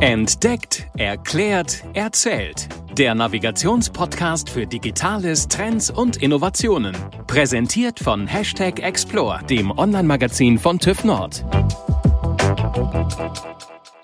Entdeckt, erklärt, erzählt. Der Navigationspodcast für Digitales, Trends und Innovationen. Präsentiert von Hashtag Explore, dem Online-Magazin von TÜV Nord.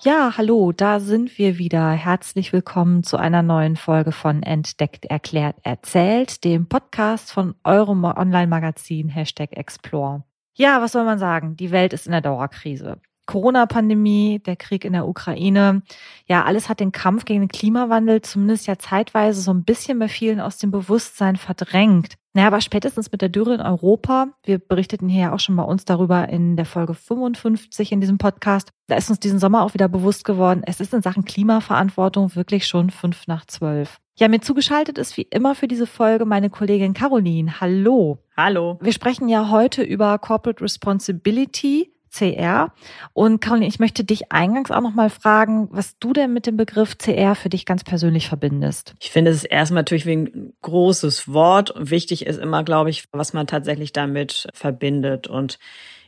Ja, hallo, da sind wir wieder. Herzlich willkommen zu einer neuen Folge von Entdeckt, Erklärt, Erzählt, dem Podcast von eurem Online-Magazin Hashtag Explore. Ja, was soll man sagen? Die Welt ist in der Dauerkrise. Corona-Pandemie, der Krieg in der Ukraine, ja, alles hat den Kampf gegen den Klimawandel zumindest ja zeitweise so ein bisschen bei vielen aus dem Bewusstsein verdrängt. Naja, aber spätestens mit der Dürre in Europa, wir berichteten hier ja auch schon bei uns darüber in der Folge 55 in diesem Podcast, da ist uns diesen Sommer auch wieder bewusst geworden, es ist in Sachen Klimaverantwortung wirklich schon fünf nach zwölf. Ja, mir zugeschaltet ist wie immer für diese Folge meine Kollegin Caroline. Hallo. Hallo. Wir sprechen ja heute über Corporate Responsibility CR. Und Caroline, ich möchte dich eingangs auch nochmal fragen, was du denn mit dem Begriff CR für dich ganz persönlich verbindest. Ich finde, es ist erstmal natürlich wie ein großes Wort. Wichtig ist immer, glaube ich, was man tatsächlich damit verbindet. Und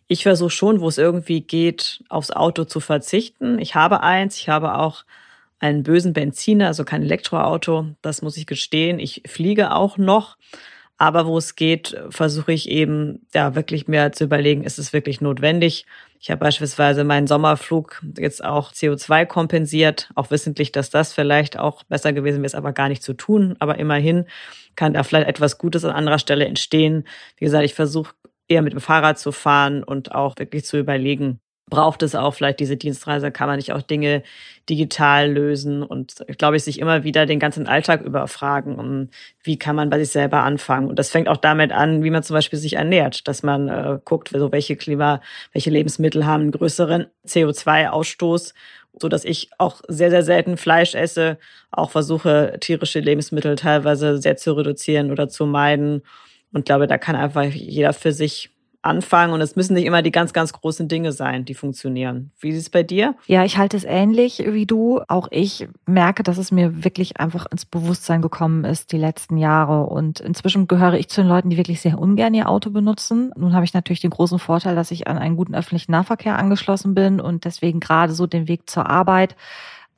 ich versuche schon, wo es irgendwie geht, aufs Auto zu verzichten. Ich habe eins, ich habe auch einen bösen Benziner, also kein Elektroauto. Das muss ich gestehen. Ich fliege auch noch. Aber wo es geht, versuche ich eben, ja, wirklich mir zu überlegen, ist es wirklich notwendig? Ich habe beispielsweise meinen Sommerflug jetzt auch CO2 kompensiert, auch wissentlich, dass das vielleicht auch besser gewesen wäre, es aber gar nicht zu tun. Aber immerhin kann da vielleicht etwas Gutes an anderer Stelle entstehen. Wie gesagt, ich versuche eher mit dem Fahrrad zu fahren und auch wirklich zu überlegen, braucht es auch vielleicht diese Dienstreise, kann man nicht auch Dinge digital lösen und glaube ich sich immer wieder den ganzen Alltag überfragen, um wie kann man bei sich selber anfangen. Und das fängt auch damit an, wie man zum Beispiel sich ernährt, dass man äh, guckt, so welche Klima, welche Lebensmittel haben einen größeren CO2-Ausstoß, so dass ich auch sehr, sehr selten Fleisch esse, auch versuche, tierische Lebensmittel teilweise sehr zu reduzieren oder zu meiden. Und glaube, da kann einfach jeder für sich anfangen und es müssen nicht immer die ganz, ganz großen Dinge sein, die funktionieren. Wie ist es bei dir? Ja, ich halte es ähnlich wie du. Auch ich merke, dass es mir wirklich einfach ins Bewusstsein gekommen ist die letzten Jahre und inzwischen gehöre ich zu den Leuten, die wirklich sehr ungern ihr Auto benutzen. Nun habe ich natürlich den großen Vorteil, dass ich an einen guten öffentlichen Nahverkehr angeschlossen bin und deswegen gerade so den Weg zur Arbeit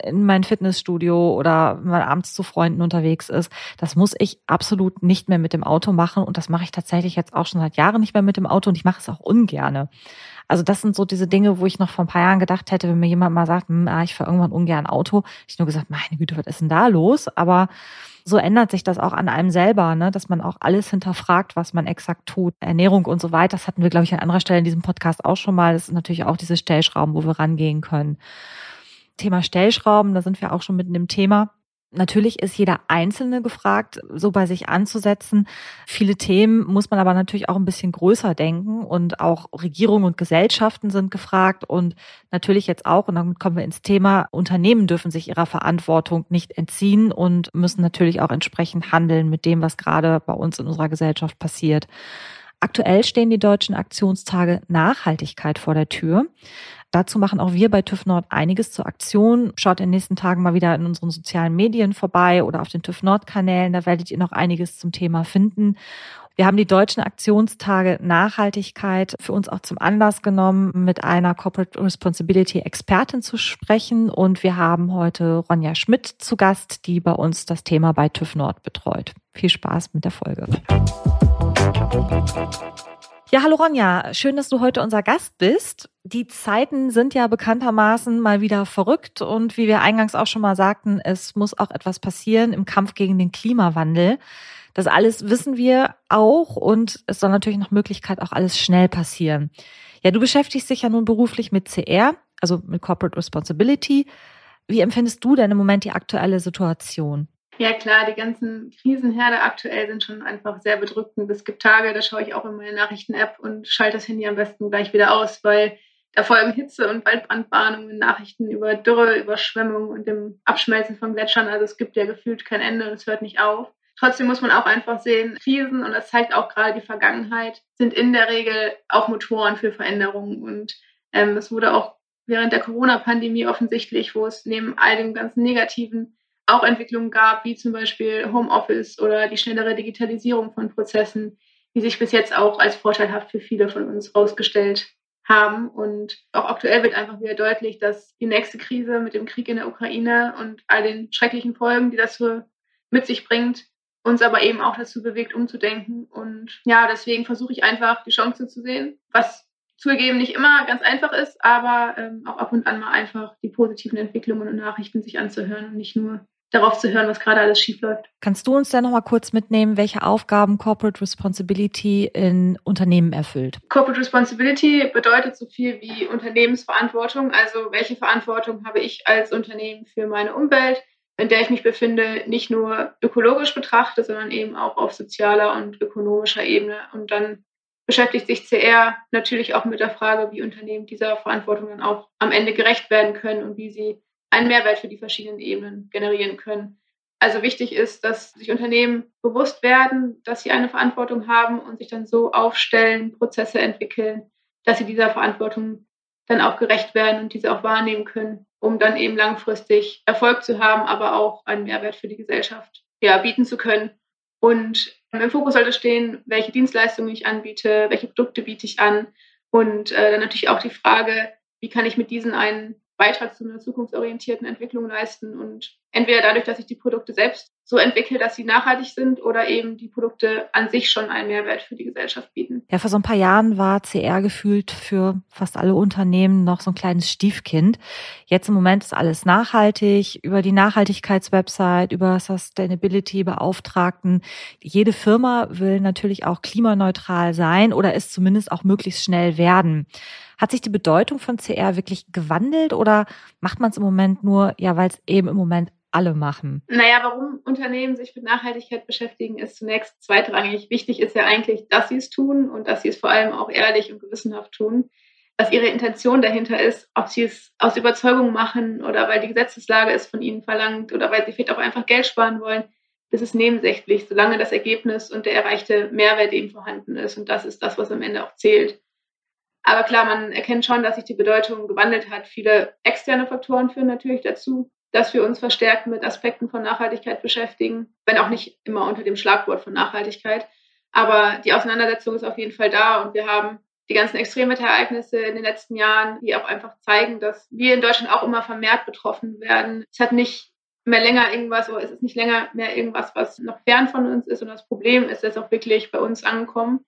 in mein Fitnessstudio oder mal abends zu Freunden unterwegs ist. Das muss ich absolut nicht mehr mit dem Auto machen und das mache ich tatsächlich jetzt auch schon seit Jahren nicht mehr mit dem Auto und ich mache es auch ungerne. Also das sind so diese Dinge, wo ich noch vor ein paar Jahren gedacht hätte, wenn mir jemand mal sagt, hm, ah, ich fahre irgendwann ungern Auto, ich nur gesagt, meine Güte, was ist denn da los? Aber so ändert sich das auch an einem selber, ne? dass man auch alles hinterfragt, was man exakt tut. Ernährung und so weiter, das hatten wir, glaube ich, an anderer Stelle in diesem Podcast auch schon mal. Das ist natürlich auch diese Stellschrauben, wo wir rangehen können. Thema Stellschrauben, da sind wir auch schon mitten im Thema. Natürlich ist jeder Einzelne gefragt, so bei sich anzusetzen. Viele Themen muss man aber natürlich auch ein bisschen größer denken und auch Regierungen und Gesellschaften sind gefragt und natürlich jetzt auch, und damit kommen wir ins Thema, Unternehmen dürfen sich ihrer Verantwortung nicht entziehen und müssen natürlich auch entsprechend handeln mit dem, was gerade bei uns in unserer Gesellschaft passiert. Aktuell stehen die deutschen Aktionstage Nachhaltigkeit vor der Tür. Dazu machen auch wir bei TÜV Nord einiges zur Aktion. Schaut in den nächsten Tagen mal wieder in unseren sozialen Medien vorbei oder auf den TÜV Nord Kanälen. Da werdet ihr noch einiges zum Thema finden. Wir haben die deutschen Aktionstage Nachhaltigkeit für uns auch zum Anlass genommen, mit einer Corporate Responsibility Expertin zu sprechen. Und wir haben heute Ronja Schmidt zu Gast, die bei uns das Thema bei TÜV Nord betreut. Viel Spaß mit der Folge. Ja, hallo Ronja, schön, dass du heute unser Gast bist. Die Zeiten sind ja bekanntermaßen mal wieder verrückt und wie wir eingangs auch schon mal sagten, es muss auch etwas passieren im Kampf gegen den Klimawandel. Das alles wissen wir auch und es soll natürlich nach Möglichkeit auch alles schnell passieren. Ja, du beschäftigst dich ja nun beruflich mit CR, also mit Corporate Responsibility. Wie empfindest du denn im Moment die aktuelle Situation? Ja klar, die ganzen Krisenherde aktuell sind schon einfach sehr bedrückend. Es gibt Tage, da schaue ich auch in meine Nachrichten-App und schalte das Handy am besten gleich wieder aus, weil da folgen Hitze- und Waldbrandwarnungen, Nachrichten über Dürre, Überschwemmung und dem Abschmelzen von Gletschern. Also es gibt ja gefühlt kein Ende und es hört nicht auf. Trotzdem muss man auch einfach sehen, Krisen, und das zeigt auch gerade die Vergangenheit, sind in der Regel auch Motoren für Veränderungen. Und ähm, es wurde auch während der Corona-Pandemie offensichtlich, wo es neben all dem ganzen Negativen auch Entwicklungen gab, wie zum Beispiel Homeoffice oder die schnellere Digitalisierung von Prozessen, die sich bis jetzt auch als vorteilhaft für viele von uns herausgestellt haben. Und auch aktuell wird einfach wieder deutlich, dass die nächste Krise mit dem Krieg in der Ukraine und all den schrecklichen Folgen, die das so mit sich bringt, uns aber eben auch dazu bewegt, umzudenken. Und ja, deswegen versuche ich einfach die Chance zu sehen, was zugegeben nicht immer ganz einfach ist, aber ähm, auch ab und an mal einfach die positiven Entwicklungen und Nachrichten sich anzuhören und nicht nur darauf zu hören, was gerade alles schief läuft. Kannst du uns dann nochmal kurz mitnehmen, welche Aufgaben Corporate Responsibility in Unternehmen erfüllt? Corporate Responsibility bedeutet so viel wie Unternehmensverantwortung. Also welche Verantwortung habe ich als Unternehmen für meine Umwelt, in der ich mich befinde, nicht nur ökologisch betrachte, sondern eben auch auf sozialer und ökonomischer Ebene. Und dann beschäftigt sich CR natürlich auch mit der Frage, wie Unternehmen dieser Verantwortung dann auch am Ende gerecht werden können und wie sie einen Mehrwert für die verschiedenen Ebenen generieren können. Also wichtig ist, dass sich Unternehmen bewusst werden, dass sie eine Verantwortung haben und sich dann so aufstellen, Prozesse entwickeln, dass sie dieser Verantwortung dann auch gerecht werden und diese auch wahrnehmen können, um dann eben langfristig Erfolg zu haben, aber auch einen Mehrwert für die Gesellschaft ja, bieten zu können. Und im Fokus sollte stehen, welche Dienstleistungen ich anbiete, welche Produkte biete ich an und äh, dann natürlich auch die Frage, wie kann ich mit diesen einen Beitrag zu einer zukunftsorientierten Entwicklung leisten und entweder dadurch, dass ich die Produkte selbst so entwickle, dass sie nachhaltig sind oder eben die Produkte an sich schon einen Mehrwert für die Gesellschaft bieten. Ja, vor so ein paar Jahren war CR gefühlt für fast alle Unternehmen noch so ein kleines Stiefkind. Jetzt im Moment ist alles nachhaltig, über die Nachhaltigkeitswebsite, über Sustainability-Beauftragten. Jede Firma will natürlich auch klimaneutral sein oder es zumindest auch möglichst schnell werden. Hat sich die Bedeutung von CR wirklich gewandelt oder macht man es im Moment nur, ja, weil es eben im Moment alle machen? Naja, warum Unternehmen sich mit Nachhaltigkeit beschäftigen, ist zunächst zweitrangig. Wichtig ist ja eigentlich, dass sie es tun und dass sie es vor allem auch ehrlich und gewissenhaft tun. Was ihre Intention dahinter ist, ob sie es aus Überzeugung machen oder weil die Gesetzeslage es von ihnen verlangt oder weil sie vielleicht auch einfach Geld sparen wollen, das ist nebensächlich, solange das Ergebnis und der erreichte Mehrwert eben vorhanden ist. Und das ist das, was am Ende auch zählt. Aber klar, man erkennt schon, dass sich die Bedeutung gewandelt hat. Viele externe Faktoren führen natürlich dazu, dass wir uns verstärkt mit Aspekten von Nachhaltigkeit beschäftigen, wenn auch nicht immer unter dem Schlagwort von Nachhaltigkeit. Aber die Auseinandersetzung ist auf jeden Fall da und wir haben die ganzen Extremwetterereignisse in den letzten Jahren, die auch einfach zeigen, dass wir in Deutschland auch immer vermehrt betroffen werden. Es hat nicht mehr länger irgendwas oder es ist nicht länger mehr irgendwas, was noch fern von uns ist und das Problem ist jetzt auch wirklich bei uns angekommen.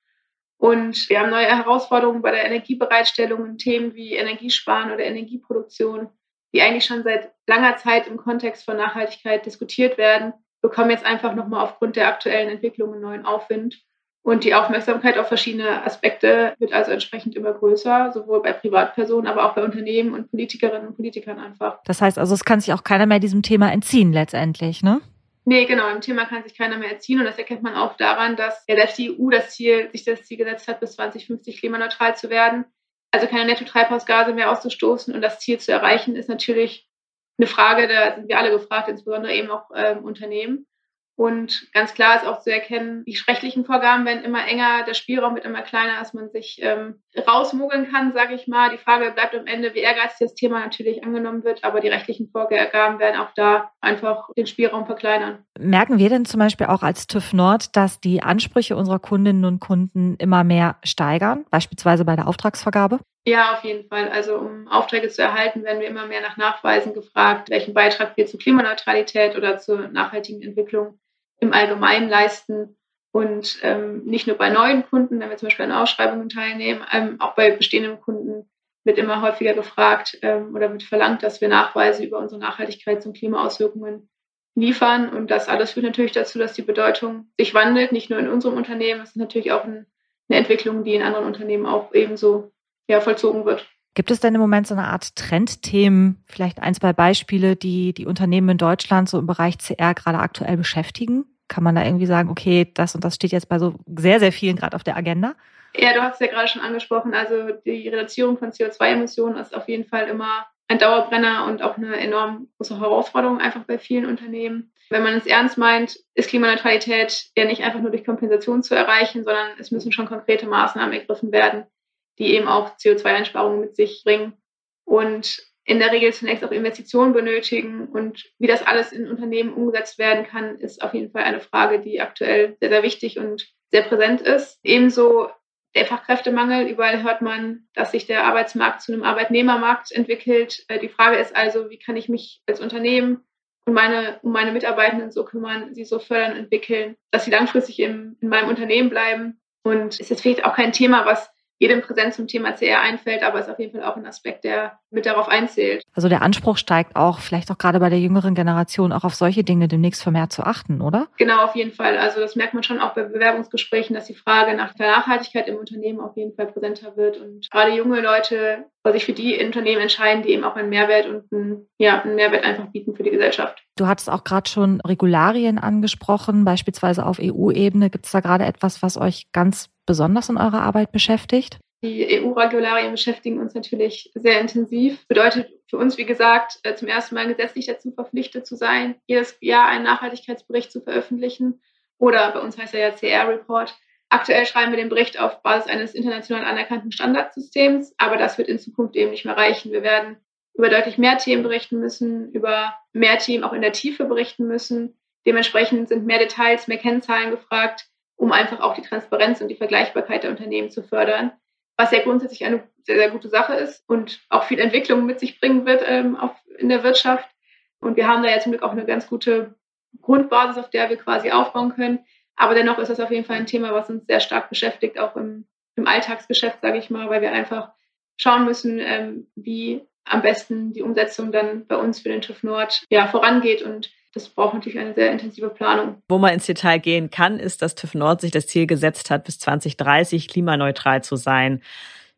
Und wir haben neue Herausforderungen bei der Energiebereitstellung und Themen wie Energiesparen oder Energieproduktion, die eigentlich schon seit langer Zeit im Kontext von Nachhaltigkeit diskutiert werden, bekommen jetzt einfach nochmal aufgrund der aktuellen Entwicklung einen neuen Aufwind. Und die Aufmerksamkeit auf verschiedene Aspekte wird also entsprechend immer größer, sowohl bei Privatpersonen, aber auch bei Unternehmen und Politikerinnen und Politikern einfach. Das heißt also, es kann sich auch keiner mehr diesem Thema entziehen letztendlich, ne? Nee, genau, im Thema kann sich keiner mehr erziehen und das erkennt man auch daran, dass ja, dass die EU das Ziel, sich das Ziel gesetzt hat, bis 2050 klimaneutral zu werden, also keine Netto-Treibhausgase mehr auszustoßen und das Ziel zu erreichen, ist natürlich eine Frage, da sind wir alle gefragt, insbesondere eben auch ähm, Unternehmen. Und ganz klar ist auch zu erkennen, die rechtlichen Vorgaben werden immer enger, der Spielraum wird immer kleiner, dass man sich ähm, rausmogeln kann, sage ich mal. Die Frage bleibt am Ende, wie ehrgeizig das Thema natürlich angenommen wird, aber die rechtlichen Vorgaben werden auch da einfach den Spielraum verkleinern. Merken wir denn zum Beispiel auch als TÜV Nord, dass die Ansprüche unserer Kundinnen und Kunden immer mehr steigern, beispielsweise bei der Auftragsvergabe? Ja, auf jeden Fall. Also um Aufträge zu erhalten, werden wir immer mehr nach Nachweisen gefragt, welchen Beitrag wir zur Klimaneutralität oder zur nachhaltigen Entwicklung im Allgemeinen leisten und ähm, nicht nur bei neuen Kunden, wenn wir zum Beispiel an Ausschreibungen teilnehmen, ähm, auch bei bestehenden Kunden wird immer häufiger gefragt ähm, oder wird verlangt, dass wir Nachweise über unsere Nachhaltigkeits- und Klimaauswirkungen liefern. Und das alles führt natürlich dazu, dass die Bedeutung sich wandelt, nicht nur in unserem Unternehmen, es ist natürlich auch ein, eine Entwicklung, die in anderen Unternehmen auch ebenso ja, vollzogen wird. Gibt es denn im Moment so eine Art Trendthemen, vielleicht ein, zwei Beispiele, die die Unternehmen in Deutschland so im Bereich CR gerade aktuell beschäftigen? Kann man da irgendwie sagen, okay, das und das steht jetzt bei so sehr, sehr vielen gerade auf der Agenda? Ja, du hast es ja gerade schon angesprochen. Also die Reduzierung von CO2-Emissionen ist auf jeden Fall immer ein Dauerbrenner und auch eine enorm große Herausforderung einfach bei vielen Unternehmen. Wenn man es ernst meint, ist Klimaneutralität ja nicht einfach nur durch Kompensation zu erreichen, sondern es müssen schon konkrete Maßnahmen ergriffen werden, die eben auch CO2-Einsparungen mit sich bringen. Und in der Regel zunächst auch Investitionen benötigen. Und wie das alles in Unternehmen umgesetzt werden kann, ist auf jeden Fall eine Frage, die aktuell sehr, sehr wichtig und sehr präsent ist. Ebenso der Fachkräftemangel. Überall hört man, dass sich der Arbeitsmarkt zu einem Arbeitnehmermarkt entwickelt. Äh, die Frage ist also, wie kann ich mich als Unternehmen und meine, um meine Mitarbeitenden so kümmern, sie so fördern, entwickeln, dass sie langfristig im, in meinem Unternehmen bleiben. Und es ist vielleicht auch kein Thema, was jedem Präsent zum Thema CR einfällt, aber ist auf jeden Fall auch ein Aspekt, der mit darauf einzählt. Also der Anspruch steigt auch, vielleicht auch gerade bei der jüngeren Generation, auch auf solche Dinge demnächst vermehrt zu achten, oder? Genau, auf jeden Fall. Also das merkt man schon auch bei Bewerbungsgesprächen, dass die Frage nach der Nachhaltigkeit im Unternehmen auf jeden Fall präsenter wird und gerade junge Leute sich für die Unternehmen entscheiden, die eben auch einen Mehrwert und einen, ja, einen Mehrwert einfach bieten für die Gesellschaft. Du hattest auch gerade schon Regularien angesprochen, beispielsweise auf EU-Ebene. Gibt es da gerade etwas, was euch ganz besonders in eurer Arbeit beschäftigt? Die EU-Regularien beschäftigen uns natürlich sehr intensiv. Bedeutet für uns, wie gesagt, äh, zum ersten Mal gesetzlich dazu verpflichtet zu sein, jedes Jahr einen Nachhaltigkeitsbericht zu veröffentlichen. Oder bei uns heißt er ja CR-Report. Aktuell schreiben wir den Bericht auf Basis eines international anerkannten Standardsystems, aber das wird in Zukunft eben nicht mehr reichen. Wir werden über deutlich mehr Themen berichten müssen, über mehr Themen auch in der Tiefe berichten müssen. Dementsprechend sind mehr Details, mehr Kennzahlen gefragt, um einfach auch die Transparenz und die Vergleichbarkeit der Unternehmen zu fördern, was ja grundsätzlich eine sehr, sehr gute Sache ist und auch viel Entwicklung mit sich bringen wird ähm, auf, in der Wirtschaft. Und wir haben da ja zum Glück auch eine ganz gute Grundbasis, auf der wir quasi aufbauen können. Aber dennoch ist das auf jeden Fall ein Thema, was uns sehr stark beschäftigt, auch im, im Alltagsgeschäft, sage ich mal, weil wir einfach schauen müssen, ähm, wie am besten die Umsetzung dann bei uns für den TÜV Nord ja, vorangeht und das braucht natürlich eine sehr intensive Planung. Wo man ins Detail gehen kann, ist, dass TÜV Nord sich das Ziel gesetzt hat, bis 2030 klimaneutral zu sein.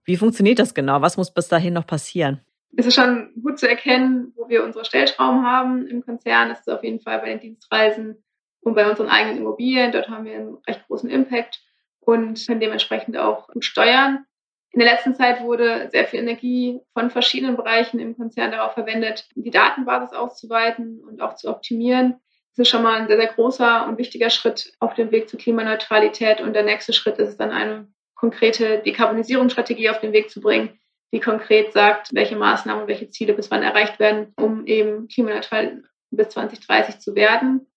Wie funktioniert das genau? Was muss bis dahin noch passieren? Es ist schon gut zu erkennen, wo wir unsere Stellschrauben haben im Konzern. Das ist auf jeden Fall bei den Dienstreisen und bei unseren eigenen Immobilien. Dort haben wir einen recht großen Impact und können dementsprechend auch gut steuern. In der letzten Zeit wurde sehr viel Energie von verschiedenen Bereichen im Konzern darauf verwendet, die Datenbasis auszuweiten und auch zu optimieren. Das ist schon mal ein sehr, sehr großer und wichtiger Schritt auf dem Weg zur Klimaneutralität. Und der nächste Schritt ist es dann eine konkrete Dekarbonisierungsstrategie auf den Weg zu bringen, die konkret sagt, welche Maßnahmen und welche Ziele bis wann erreicht werden, um eben klimaneutral bis 2030 zu werden.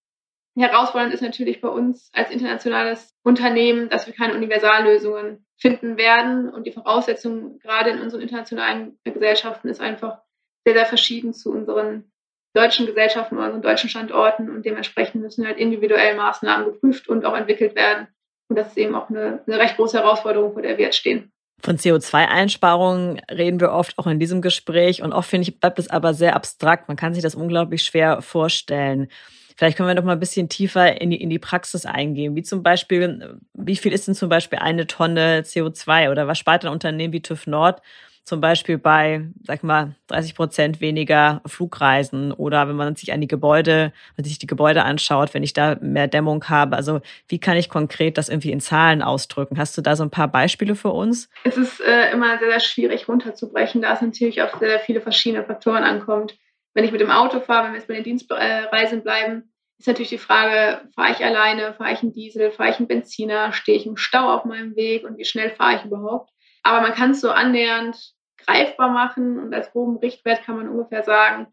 Herausfordernd ist natürlich bei uns als internationales Unternehmen, dass wir keine Universallösungen finden werden. Und die Voraussetzung gerade in unseren internationalen Gesellschaften ist einfach sehr, sehr verschieden zu unseren deutschen Gesellschaften unseren deutschen Standorten. Und dementsprechend müssen halt individuell Maßnahmen geprüft und auch entwickelt werden. Und das ist eben auch eine, eine recht große Herausforderung, vor der wir jetzt stehen. Von CO2-Einsparungen reden wir oft auch in diesem Gespräch und oft finde ich, bleibt es aber sehr abstrakt. Man kann sich das unglaublich schwer vorstellen. Vielleicht können wir noch mal ein bisschen tiefer in die, in die Praxis eingehen. Wie zum Beispiel, wie viel ist denn zum Beispiel eine Tonne CO2 oder was spart ein Unternehmen wie TÜV Nord zum Beispiel bei, sag mal, 30 Prozent weniger Flugreisen oder wenn man sich an die Gebäude, wenn sich die Gebäude anschaut, wenn ich da mehr Dämmung habe. Also wie kann ich konkret das irgendwie in Zahlen ausdrücken? Hast du da so ein paar Beispiele für uns? Es ist äh, immer sehr, sehr schwierig runterzubrechen, da es natürlich auf sehr viele verschiedene Faktoren ankommt wenn ich mit dem Auto fahre, wenn wir jetzt bei den Dienstreisen bleiben, ist natürlich die Frage, fahre ich alleine, fahre ich einen Diesel, fahre ich einen Benziner, stehe ich im Stau auf meinem Weg und wie schnell fahre ich überhaupt. Aber man kann es so annähernd greifbar machen und als groben Richtwert kann man ungefähr sagen,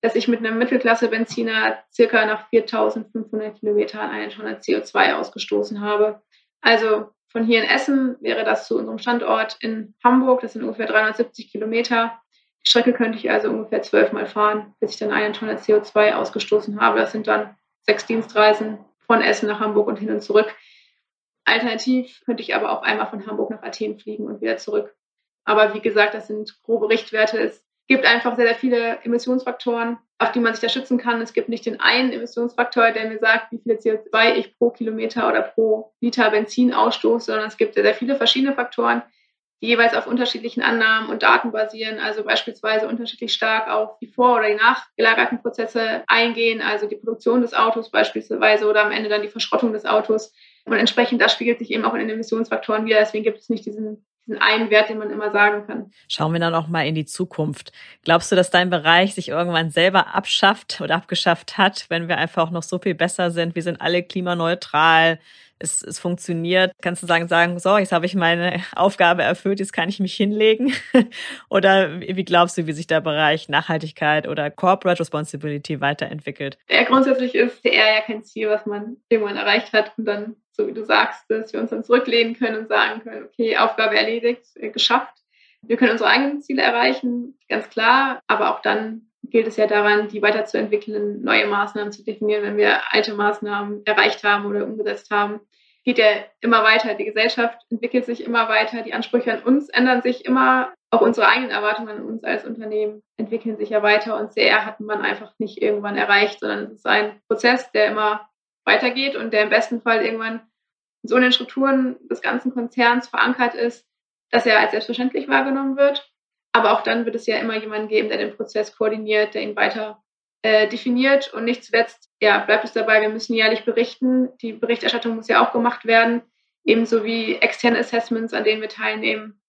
dass ich mit einem Mittelklasse-Benziner circa nach 4500 Kilometern eine Tonne CO2 ausgestoßen habe. Also von hier in Essen wäre das zu unserem Standort in Hamburg, das sind ungefähr 370 Kilometer, die Strecke könnte ich also ungefähr zwölfmal fahren, bis ich dann eine Tonne CO2 ausgestoßen habe. Das sind dann sechs Dienstreisen von Essen nach Hamburg und hin und zurück. Alternativ könnte ich aber auch einmal von Hamburg nach Athen fliegen und wieder zurück. Aber wie gesagt, das sind grobe Richtwerte. Es gibt einfach sehr, sehr viele Emissionsfaktoren, auf die man sich da schützen kann. Es gibt nicht den einen Emissionsfaktor, der mir sagt, wie viel CO2 ich pro Kilometer oder pro Liter Benzin ausstoße, sondern es gibt sehr, sehr viele verschiedene Faktoren, die jeweils auf unterschiedlichen Annahmen und Daten basieren, also beispielsweise unterschiedlich stark auf die vor- oder die nachgelagerten Prozesse eingehen, also die Produktion des Autos beispielsweise oder am Ende dann die Verschrottung des Autos. Und entsprechend das spiegelt sich eben auch in den Emissionsfaktoren wieder. Deswegen gibt es nicht diesen diesen einen Wert, den man immer sagen kann. Schauen wir dann auch mal in die Zukunft. Glaubst du, dass dein Bereich sich irgendwann selber abschafft oder abgeschafft hat, wenn wir einfach noch so viel besser sind? Wir sind alle klimaneutral es, es funktioniert, kannst du sagen, sagen, so, jetzt habe ich meine Aufgabe erfüllt, jetzt kann ich mich hinlegen? oder wie glaubst du, wie sich der Bereich Nachhaltigkeit oder Corporate Responsibility weiterentwickelt? Ja, grundsätzlich ist PR ja kein Ziel, was man irgendwann erreicht hat und dann so wie du sagst, dass wir uns dann zurücklehnen können und sagen können, okay, Aufgabe erledigt, äh, geschafft. Wir können unsere eigenen Ziele erreichen, ganz klar, aber auch dann gilt es ja daran, die weiterzuentwickeln, neue Maßnahmen zu definieren, wenn wir alte Maßnahmen erreicht haben oder umgesetzt haben. Geht ja immer weiter. Die Gesellschaft entwickelt sich immer weiter. Die Ansprüche an uns ändern sich immer. Auch unsere eigenen Erwartungen an uns als Unternehmen entwickeln sich ja weiter. Und sehr hat man einfach nicht irgendwann erreicht, sondern es ist ein Prozess, der immer weitergeht und der im besten Fall irgendwann so in den Strukturen des ganzen Konzerns verankert ist, dass er als selbstverständlich wahrgenommen wird. Aber auch dann wird es ja immer jemanden geben, der den Prozess koordiniert, der ihn weiter äh, definiert. Und nicht zuletzt, ja, bleibt es dabei, wir müssen jährlich berichten. Die Berichterstattung muss ja auch gemacht werden, ebenso wie externe Assessments, an denen wir teilnehmen,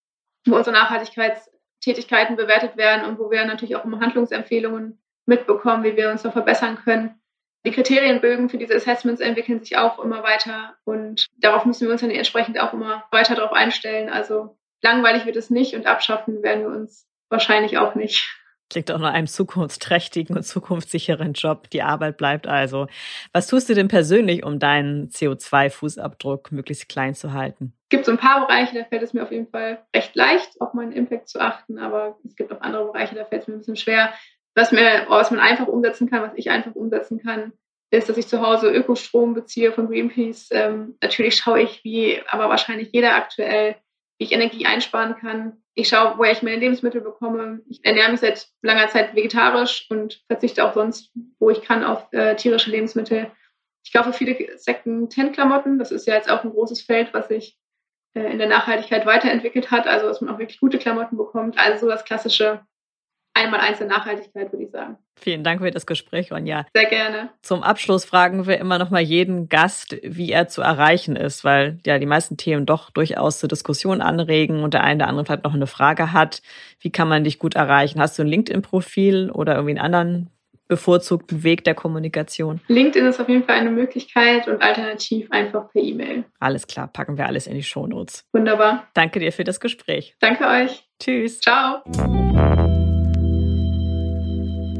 wo unsere Nachhaltigkeitstätigkeiten bewertet werden und wo wir natürlich auch immer Handlungsempfehlungen mitbekommen, wie wir uns noch verbessern können. Die Kriterienbögen für diese Assessments entwickeln sich auch immer weiter und darauf müssen wir uns dann entsprechend auch immer weiter darauf einstellen. Also langweilig wird es nicht und abschaffen werden wir uns wahrscheinlich auch nicht. Klingt auch nach einem zukunftsträchtigen und zukunftssicheren Job. Die Arbeit bleibt also. Was tust du denn persönlich, um deinen CO2-Fußabdruck möglichst klein zu halten? Es gibt so ein paar Bereiche, da fällt es mir auf jeden Fall recht leicht, auf meinen Impact zu achten, aber es gibt auch andere Bereiche, da fällt es mir ein bisschen schwer. Was, mir, was man einfach umsetzen kann, was ich einfach umsetzen kann, ist, dass ich zu Hause Ökostrom beziehe von Greenpeace. Ähm, natürlich schaue ich, wie aber wahrscheinlich jeder aktuell, ich Energie einsparen kann. Ich schaue, woher ich meine Lebensmittel bekomme. Ich ernähre mich seit langer Zeit vegetarisch und verzichte auch sonst, wo ich kann, auf äh, tierische Lebensmittel. Ich kaufe viele Second-Hand-Klamotten. Das ist ja jetzt auch ein großes Feld, was sich äh, in der Nachhaltigkeit weiterentwickelt hat. Also, dass man auch wirklich gute Klamotten bekommt. Also so das klassische einmal eins der Nachhaltigkeit, würde ich sagen. Vielen Dank für das Gespräch, Ronja. Sehr gerne. Zum Abschluss fragen wir immer noch mal jeden Gast, wie er zu erreichen ist, weil ja die meisten Themen doch durchaus zur Diskussion anregen und der eine oder andere vielleicht noch eine Frage hat. Wie kann man dich gut erreichen? Hast du ein LinkedIn-Profil oder irgendwie einen anderen bevorzugten Weg der Kommunikation? LinkedIn ist auf jeden Fall eine Möglichkeit und alternativ einfach per E-Mail. Alles klar, packen wir alles in die Shownotes. Wunderbar. Danke dir für das Gespräch. Danke euch. Tschüss. Ciao.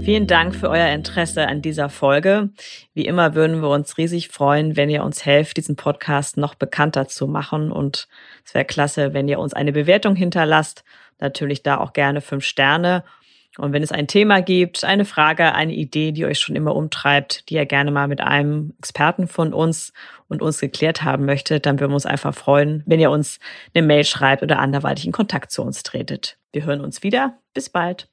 Vielen Dank für euer Interesse an dieser Folge. Wie immer würden wir uns riesig freuen, wenn ihr uns helft, diesen Podcast noch bekannter zu machen. Und es wäre klasse, wenn ihr uns eine Bewertung hinterlasst. Natürlich da auch gerne fünf Sterne. Und wenn es ein Thema gibt, eine Frage, eine Idee, die euch schon immer umtreibt, die ihr gerne mal mit einem Experten von uns und uns geklärt haben möchtet, dann würden wir uns einfach freuen, wenn ihr uns eine Mail schreibt oder anderweitig in Kontakt zu uns tretet. Wir hören uns wieder. Bis bald.